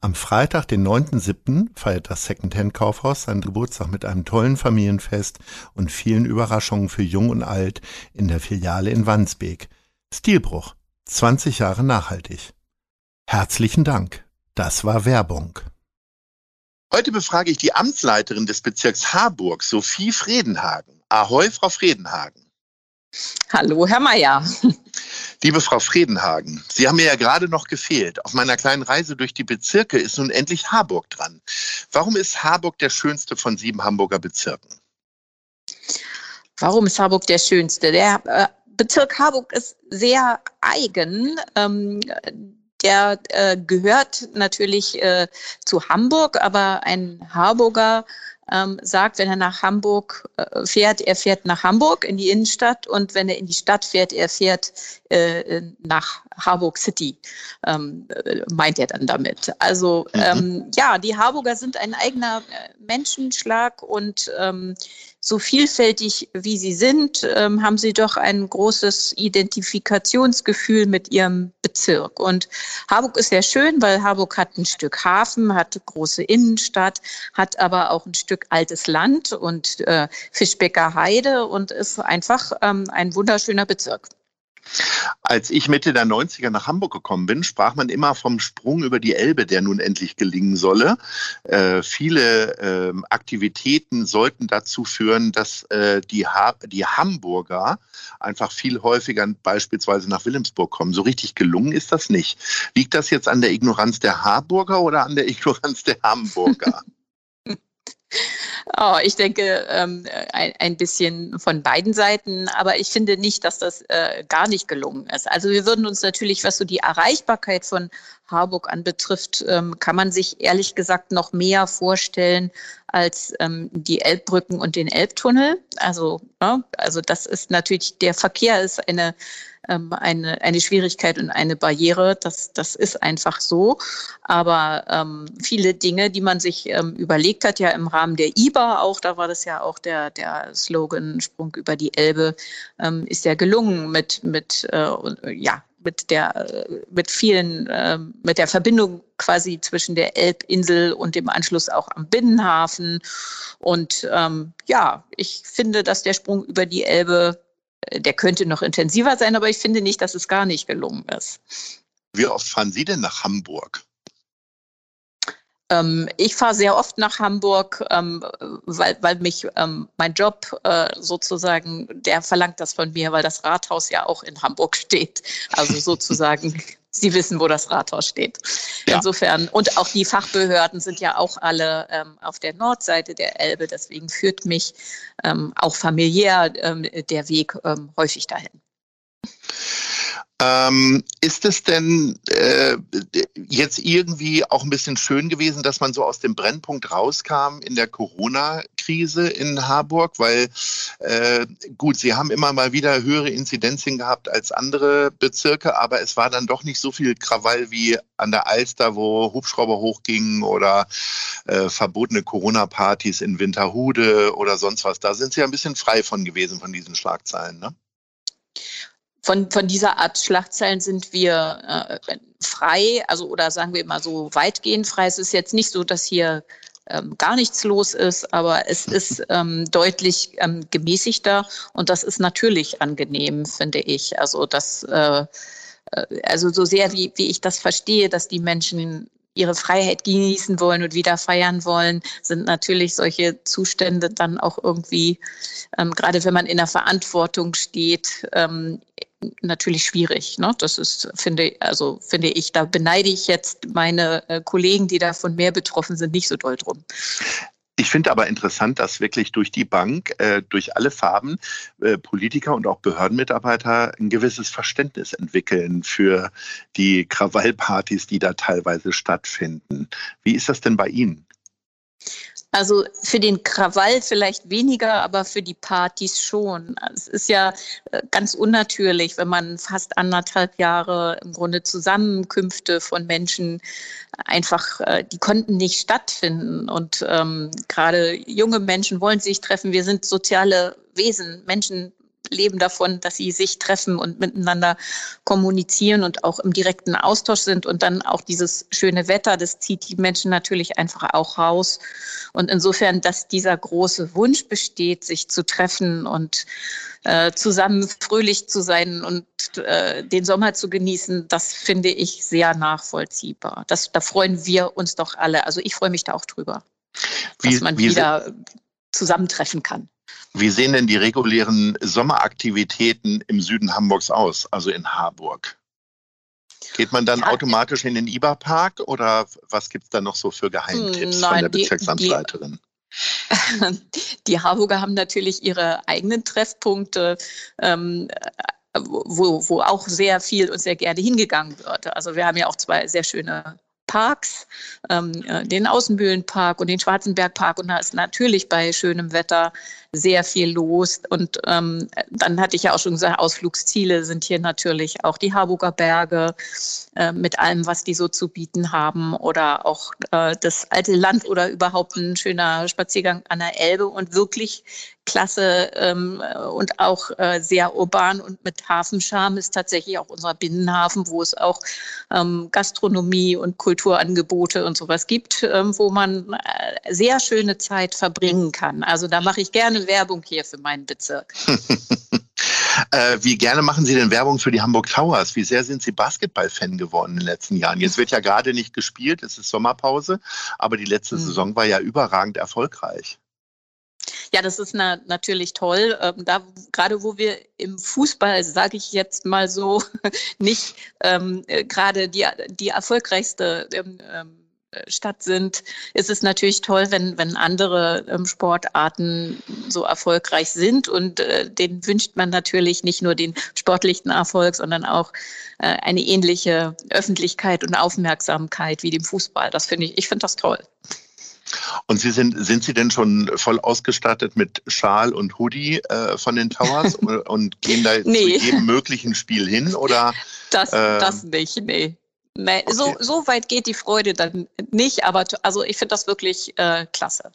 Am Freitag, den 9.7., feiert das Secondhand-Kaufhaus seinen Geburtstag mit einem tollen Familienfest und vielen Überraschungen für Jung und Alt in der Filiale in Wandsbek. Stilbruch. 20 Jahre nachhaltig. Herzlichen Dank. Das war Werbung. Heute befrage ich die Amtsleiterin des Bezirks Harburg, Sophie Fredenhagen. Ahoi, Frau Fredenhagen. Hallo, Herr Mayer. Liebe Frau Fredenhagen, Sie haben mir ja gerade noch gefehlt. Auf meiner kleinen Reise durch die Bezirke ist nun endlich Harburg dran. Warum ist Harburg der schönste von sieben Hamburger Bezirken? Warum ist Harburg der schönste? Der äh, Bezirk Harburg ist sehr eigen. Ähm, der äh, gehört natürlich äh, zu Hamburg, aber ein Harburger ähm, sagt, wenn er nach Hamburg äh, fährt, er fährt nach Hamburg in die Innenstadt und wenn er in die Stadt fährt, er fährt äh, nach Harburg City, ähm, äh, meint er dann damit. Also mhm. ähm, ja, die Harburger sind ein eigener äh, Menschenschlag und ähm, so vielfältig wie sie sind, ähm, haben sie doch ein großes Identifikationsgefühl mit ihrem Bezirk. Und Harburg ist sehr schön, weil Harburg hat ein Stück Hafen, hat große Innenstadt, hat aber auch ein Stück altes Land und äh, Fischbecker Heide und ist einfach ähm, ein wunderschöner Bezirk. Als ich Mitte der 90er nach Hamburg gekommen bin, sprach man immer vom Sprung über die Elbe, der nun endlich gelingen solle. Äh, viele äh, Aktivitäten sollten dazu führen, dass äh, die, ha die Hamburger einfach viel häufiger beispielsweise nach Wilhelmsburg kommen. So richtig gelungen ist das nicht. Liegt das jetzt an der Ignoranz der Harburger oder an der Ignoranz der Hamburger? Oh, ich denke ähm, ein, ein, bisschen von beiden Seiten, aber ich finde nicht, dass das äh, gar nicht gelungen ist. Also wir würden uns natürlich, was so die Erreichbarkeit von Harburg anbetrifft, ähm, kann man sich ehrlich gesagt noch mehr vorstellen als ähm, die Elbbrücken und den Elbtunnel. Also, ja, ne, also das ist natürlich, der Verkehr ist eine ähm, eine, eine Schwierigkeit und eine Barriere. Das, das ist einfach so. Aber ähm, viele Dinge, die man sich ähm, überlegt hat, ja im Rahmen der IBA auch, da war das ja auch der, der Slogan Sprung über die Elbe, ähm, ist ja gelungen mit, mit äh, ja, mit der mit vielen äh, mit der Verbindung quasi zwischen der Elbinsel und dem Anschluss auch am Binnenhafen und ähm, ja ich finde dass der Sprung über die Elbe der könnte noch intensiver sein, aber ich finde nicht, dass es gar nicht gelungen ist. Wie oft fahren Sie denn nach Hamburg? Ähm, ich fahre sehr oft nach Hamburg, ähm, weil, weil mich ähm, mein Job äh, sozusagen, der verlangt das von mir, weil das Rathaus ja auch in Hamburg steht. Also sozusagen Sie wissen, wo das Rathaus steht. Ja. Insofern, und auch die Fachbehörden sind ja auch alle ähm, auf der Nordseite der Elbe. Deswegen führt mich ähm, auch familiär ähm, der Weg ähm, häufig dahin. Ähm, ist es denn äh, jetzt irgendwie auch ein bisschen schön gewesen, dass man so aus dem Brennpunkt rauskam in der Corona-Krise in Harburg? Weil äh, gut, Sie haben immer mal wieder höhere Inzidenzien gehabt als andere Bezirke, aber es war dann doch nicht so viel Krawall wie an der Alster, wo Hubschrauber hochgingen oder äh, verbotene Corona-Partys in Winterhude oder sonst was. Da sind Sie ja ein bisschen frei von gewesen, von diesen Schlagzeilen, ne? Von, von dieser Art Schlagzeilen sind wir äh, frei, also oder sagen wir mal so weitgehend frei. Es ist jetzt nicht so, dass hier ähm, gar nichts los ist, aber es ist ähm, deutlich ähm, gemäßigter und das ist natürlich angenehm, finde ich. Also das, äh, äh also so sehr wie, wie ich das verstehe, dass die Menschen ihre Freiheit genießen wollen und wieder feiern wollen, sind natürlich solche Zustände dann auch irgendwie, ähm, gerade wenn man in der Verantwortung steht, ähm, natürlich schwierig. Ne? Das ist, finde, also finde ich, da beneide ich jetzt meine äh, Kollegen, die davon mehr betroffen sind, nicht so doll drum. Ich finde aber interessant, dass wirklich durch die Bank, äh, durch alle Farben, äh, Politiker und auch Behördenmitarbeiter ein gewisses Verständnis entwickeln für die Krawallpartys, die da teilweise stattfinden. Wie ist das denn bei Ihnen? Also für den Krawall vielleicht weniger, aber für die Partys schon. Es ist ja äh, ganz unnatürlich, wenn man fast anderthalb Jahre im Grunde Zusammenkünfte von Menschen einfach, äh, die konnten nicht stattfinden. Und ähm, gerade junge Menschen wollen sich treffen. Wir sind soziale Wesen. Menschen leben davon, dass sie sich treffen und miteinander kommunizieren und auch im direkten Austausch sind. Und dann auch dieses schöne Wetter, das zieht die Menschen natürlich einfach auch raus. Und insofern, dass dieser große Wunsch besteht, sich zu treffen und äh, zusammen fröhlich zu sein und äh, den Sommer zu genießen, das finde ich sehr nachvollziehbar. Das, da freuen wir uns doch alle. Also ich freue mich da auch drüber, wie, dass man wieder zusammentreffen kann. Wie sehen denn die regulären Sommeraktivitäten im Süden Hamburgs aus, also in Harburg? Geht man dann ja, automatisch in den IBA-Park oder was gibt es da noch so für Geheimtipps Nein, von der Bezirksamtsleiterin? Die, die, Harburger haben natürlich ihre eigenen Treffpunkte. Ähm, wo, wo auch sehr viel und sehr gerne hingegangen wird. Also wir haben ja auch zwei sehr schöne Parks, ähm, äh, den Außenbühlenpark und den Schwarzenbergpark. Und da ist natürlich bei schönem Wetter sehr viel los. Und ähm, dann hatte ich ja auch schon gesagt, Ausflugsziele sind hier natürlich auch die Harburger Berge äh, mit allem, was die so zu bieten haben oder auch äh, das alte Land oder überhaupt ein schöner Spaziergang an der Elbe und wirklich klasse ähm, und auch äh, sehr urban und mit Hafenscham ist tatsächlich auch unser Binnenhafen, wo es auch ähm, Gastronomie und Kulturangebote und sowas gibt, ähm, wo man äh, sehr schöne Zeit verbringen kann. Also da mache ich gerne gerne Werbung hier für meinen Bezirk. äh, wie gerne machen Sie denn Werbung für die Hamburg Towers? Wie sehr sind Sie Basketball-Fan geworden in den letzten Jahren? Jetzt wird ja gerade nicht gespielt, es ist Sommerpause, aber die letzte mhm. Saison war ja überragend erfolgreich. Ja, das ist na, natürlich toll. Ähm, da gerade wo wir im Fußball, sage ich jetzt mal so, nicht ähm, äh, gerade die, die erfolgreichste ähm, ähm Stadt sind, ist es natürlich toll, wenn, wenn andere ähm, Sportarten so erfolgreich sind. Und äh, den wünscht man natürlich nicht nur den sportlichen Erfolg, sondern auch äh, eine ähnliche Öffentlichkeit und Aufmerksamkeit wie dem Fußball. Das finde ich, ich finde das toll. Und Sie sind, sind Sie denn schon voll ausgestattet mit Schal und Hoodie äh, von den Towers und, und gehen da nee. zu jedem möglichen Spiel hin? Oder, das, das ähm, nicht, nee. Okay. so, so weit geht die Freude dann nicht, aber also ich finde das wirklich äh, klasse.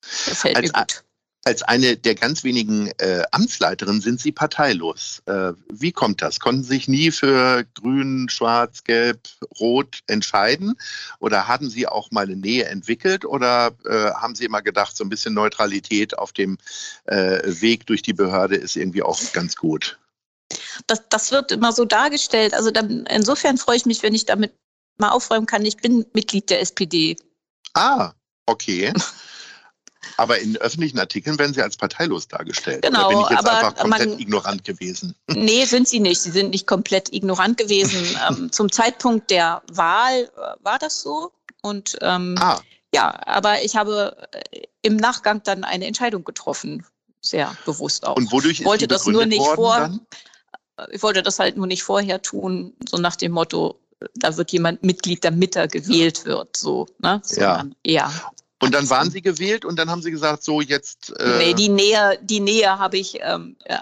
Das fällt als, mir gut. Als eine der ganz wenigen äh, Amtsleiterinnen sind Sie parteilos. Äh, wie kommt das? Konnten Sie sich nie für Grün, Schwarz, Gelb, Rot entscheiden? Oder hatten Sie auch mal eine Nähe entwickelt? Oder äh, haben Sie immer gedacht, so ein bisschen Neutralität auf dem äh, Weg durch die Behörde ist irgendwie auch ganz gut? Das, das wird immer so dargestellt. Also dann, insofern freue ich mich, wenn ich damit mal aufräumen kann. Ich bin Mitglied der SPD. Ah, okay. Aber in öffentlichen Artikeln werden sie als parteilos dargestellt. Genau, Oder bin ich jetzt einfach komplett man, ignorant gewesen? Nee, sind sie nicht. Sie sind nicht komplett ignorant gewesen. ähm, zum Zeitpunkt der Wahl äh, war das so. Und ähm, ah. ja, aber ich habe äh, im Nachgang dann eine Entscheidung getroffen. Sehr bewusst auch. Und wodurch ist wollte das nur nicht vor. Dann? Ich wollte das halt nur nicht vorher tun, so nach dem Motto, da wird jemand Mitglied, damit er gewählt wird, so, ne? Sondern ja. eher. Und dann waren Sie gewählt und dann haben Sie gesagt, so jetzt. Äh nee, die Nähe, die Nähe habe ich ähm, äh,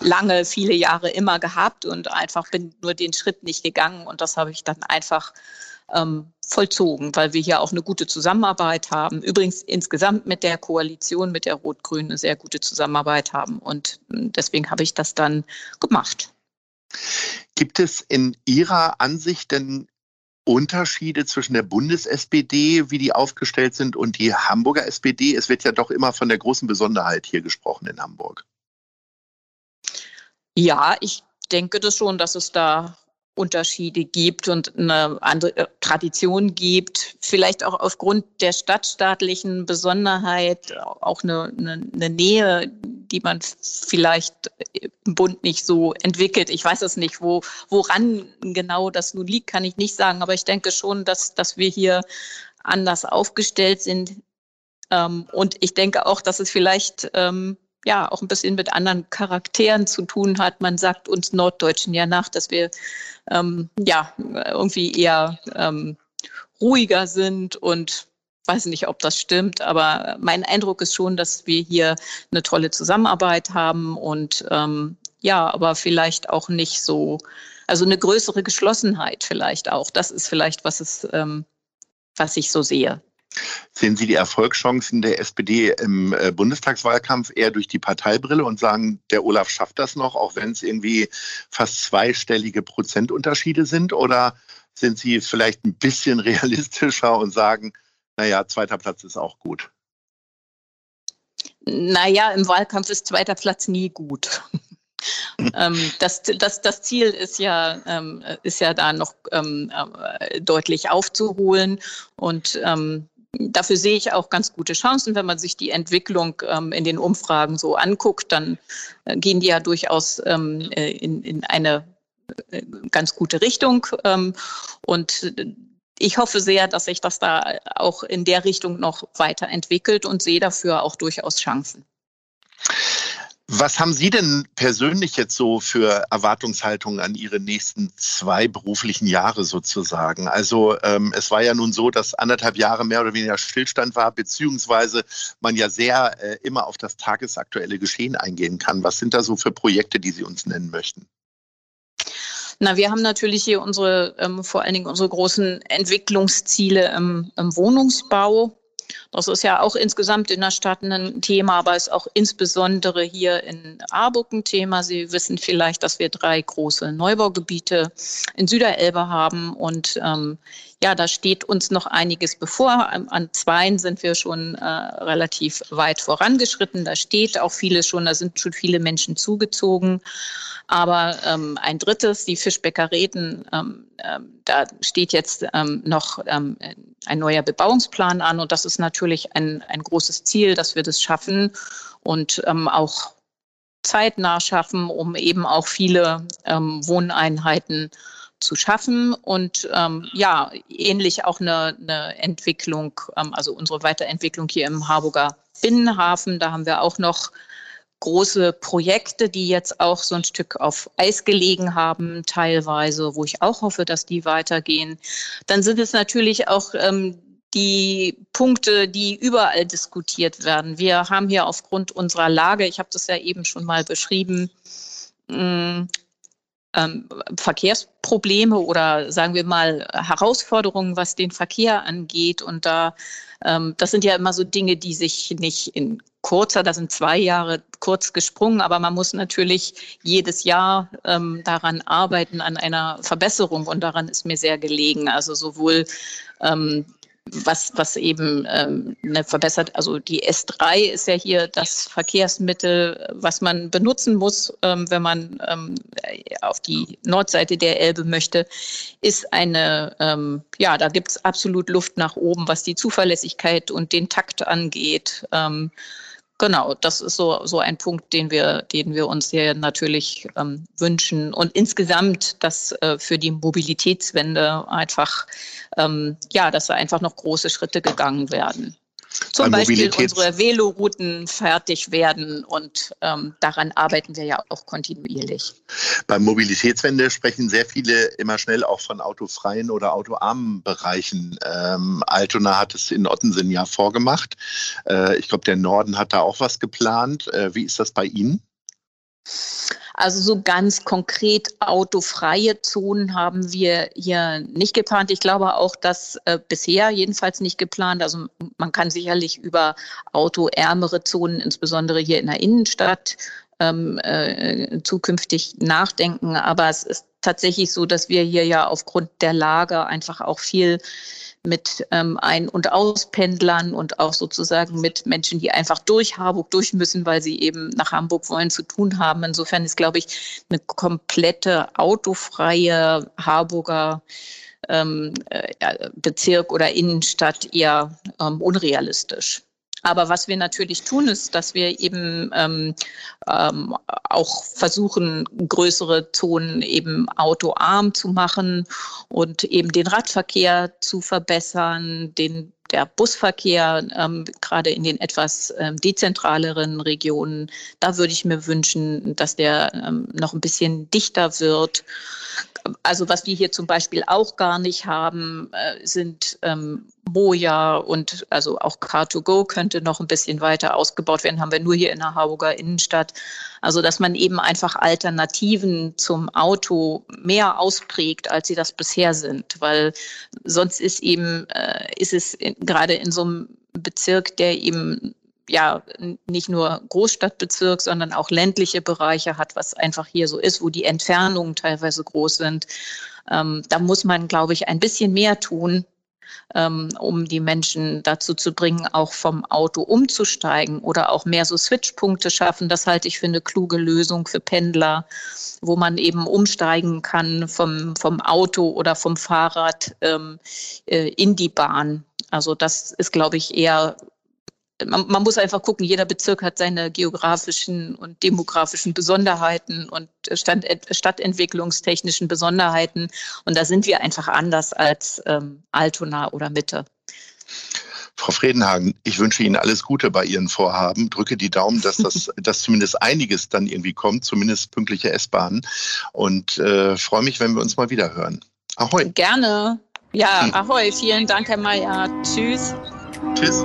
lange, viele Jahre immer gehabt und einfach bin nur den Schritt nicht gegangen und das habe ich dann einfach ähm, vollzogen, weil wir hier auch eine gute Zusammenarbeit haben. Übrigens insgesamt mit der Koalition, mit der Rot-Grünen eine sehr gute Zusammenarbeit haben. Und hm, deswegen habe ich das dann gemacht. Gibt es in Ihrer Ansicht denn Unterschiede zwischen der Bundes-SPD, wie die aufgestellt sind, und die Hamburger SPD? Es wird ja doch immer von der großen Besonderheit hier gesprochen in Hamburg. Ja, ich denke das schon, dass es da Unterschiede gibt und eine andere äh, Tradition gibt, vielleicht auch aufgrund der stadtstaatlichen Besonderheit auch eine, eine, eine Nähe, die man vielleicht im Bund nicht so entwickelt. Ich weiß es nicht, wo, woran genau das nun liegt, kann ich nicht sagen. Aber ich denke schon, dass, dass wir hier anders aufgestellt sind. Ähm, und ich denke auch, dass es vielleicht ähm, ja auch ein bisschen mit anderen Charakteren zu tun hat. Man sagt uns Norddeutschen ja nach, dass wir ähm, ja irgendwie eher ähm, ruhiger sind und weiß nicht, ob das stimmt, aber mein Eindruck ist schon, dass wir hier eine tolle Zusammenarbeit haben und ähm, ja, aber vielleicht auch nicht so, also eine größere Geschlossenheit vielleicht auch. Das ist vielleicht, was es, ähm, was ich so sehe. Sehen Sie die Erfolgschancen der SPD im äh, Bundestagswahlkampf eher durch die Parteibrille und sagen, der Olaf schafft das noch, auch wenn es irgendwie fast zweistellige Prozentunterschiede sind? Oder sind Sie vielleicht ein bisschen realistischer und sagen, naja, zweiter Platz ist auch gut? Naja, im Wahlkampf ist zweiter Platz nie gut. ähm, das, das, das Ziel ist ja, ähm, ist ja da noch ähm, äh, deutlich aufzuholen. Und dafür sehe ich auch ganz gute Chancen. Wenn man sich die Entwicklung ähm, in den Umfragen so anguckt, dann äh, gehen die ja durchaus ähm, äh, in, in eine äh, ganz gute Richtung. Ähm, und ich hoffe sehr, dass sich das da auch in der Richtung noch weiterentwickelt und sehe dafür auch durchaus Chancen. Was haben Sie denn persönlich jetzt so für Erwartungshaltungen an Ihre nächsten zwei beruflichen Jahre sozusagen? Also ähm, es war ja nun so, dass anderthalb Jahre mehr oder weniger Stillstand war, beziehungsweise man ja sehr äh, immer auf das tagesaktuelle Geschehen eingehen kann. Was sind da so für Projekte, die Sie uns nennen möchten? Na, wir haben natürlich hier unsere, ähm, vor allen Dingen unsere großen Entwicklungsziele im, im Wohnungsbau. Das ist ja auch insgesamt in der Stadt ein Thema, aber ist auch insbesondere hier in Aarburg ein Thema. Sie wissen vielleicht, dass wir drei große Neubaugebiete in Süderelbe haben und ähm, ja, da steht uns noch einiges bevor. An zweien sind wir schon äh, relativ weit vorangeschritten. Da steht auch vieles schon, da sind schon viele Menschen zugezogen. Aber ähm, ein drittes, die Fischbäckerräten, ähm, ähm, da steht jetzt ähm, noch ähm, ein neuer Bebauungsplan an. Und das ist natürlich ein, ein großes Ziel, dass wir das schaffen und ähm, auch zeitnah schaffen, um eben auch viele Wohneinheiten zu schaffen und ähm, ja, ähnlich auch eine, eine Entwicklung, ähm, also unsere Weiterentwicklung hier im Harburger Binnenhafen. Da haben wir auch noch große Projekte, die jetzt auch so ein Stück auf Eis gelegen haben, teilweise, wo ich auch hoffe, dass die weitergehen. Dann sind es natürlich auch ähm, die Punkte, die überall diskutiert werden. Wir haben hier aufgrund unserer Lage, ich habe das ja eben schon mal beschrieben, mh, ähm, Verkehrsprobleme oder sagen wir mal Herausforderungen, was den Verkehr angeht. Und da, ähm, das sind ja immer so Dinge, die sich nicht in kurzer, da sind zwei Jahre kurz gesprungen, aber man muss natürlich jedes Jahr ähm, daran arbeiten, an einer Verbesserung und daran ist mir sehr gelegen. Also sowohl ähm, was, was eben ähm, eine verbessert, also die S3 ist ja hier das Verkehrsmittel, was man benutzen muss, ähm, wenn man ähm, auf die Nordseite der Elbe möchte, ist eine, ähm, ja, da gibt es absolut Luft nach oben, was die Zuverlässigkeit und den Takt angeht. Ähm, Genau, das ist so, so ein Punkt, den wir, den wir uns hier natürlich ähm, wünschen. Und insgesamt, dass äh, für die Mobilitätswende einfach, ähm, ja, dass da einfach noch große Schritte gegangen werden. Zum Beispiel unsere Velorouten fertig werden und ähm, daran arbeiten wir ja auch kontinuierlich. Beim Mobilitätswende sprechen sehr viele immer schnell auch von autofreien oder autoarmen Bereichen. Ähm, Altona hat es in Ottensen ja vorgemacht. Äh, ich glaube, der Norden hat da auch was geplant. Äh, wie ist das bei Ihnen? Also so ganz konkret autofreie Zonen haben wir hier nicht geplant. Ich glaube auch, dass äh, bisher jedenfalls nicht geplant. Also man kann sicherlich über autoärmere Zonen, insbesondere hier in der Innenstadt, ähm, äh, zukünftig nachdenken. Aber es ist tatsächlich so, dass wir hier ja aufgrund der Lage einfach auch viel mit ähm, Ein- und Auspendlern und auch sozusagen mit Menschen, die einfach durch Harburg durch müssen, weil sie eben nach Hamburg wollen, zu tun haben. Insofern ist, glaube ich, eine komplette autofreie Harburger ähm, äh, Bezirk oder Innenstadt eher ähm, unrealistisch. Aber was wir natürlich tun, ist, dass wir eben ähm, ähm, auch versuchen, größere Zonen eben autoarm zu machen und eben den Radverkehr zu verbessern, den der Busverkehr, ähm, gerade in den etwas ähm, dezentraleren Regionen, da würde ich mir wünschen, dass der ähm, noch ein bisschen dichter wird. Also was wir hier zum Beispiel auch gar nicht haben, äh, sind ähm, Moja und also auch Car2Go könnte noch ein bisschen weiter ausgebaut werden, haben wir nur hier in der Harburger Innenstadt. Also dass man eben einfach Alternativen zum Auto mehr ausprägt, als sie das bisher sind, weil sonst ist eben, äh, ist es gerade in so einem Bezirk, der eben ja nicht nur Großstadtbezirk, sondern auch ländliche Bereiche hat, was einfach hier so ist, wo die Entfernungen teilweise groß sind. Ähm, da muss man, glaube ich, ein bisschen mehr tun, ähm, um die Menschen dazu zu bringen, auch vom Auto umzusteigen oder auch mehr so Switchpunkte schaffen. Das halte ich für eine kluge Lösung für Pendler, wo man eben umsteigen kann vom, vom Auto oder vom Fahrrad ähm, äh, in die Bahn. Also das ist, glaube ich, eher man, man, muss einfach gucken, jeder Bezirk hat seine geografischen und demografischen Besonderheiten und Stand, stadtentwicklungstechnischen Besonderheiten. Und da sind wir einfach anders als ähm, Altona oder Mitte. Frau Fredenhagen, ich wünsche Ihnen alles Gute bei Ihren Vorhaben. Drücke die Daumen, dass das, dass zumindest einiges dann irgendwie kommt, zumindest pünktliche S-Bahnen. Und äh, freue mich, wenn wir uns mal wieder hören. Ahoi. Gerne. Ja, ahoi. Vielen Dank, Herr Mayer. Tschüss. Tschüss.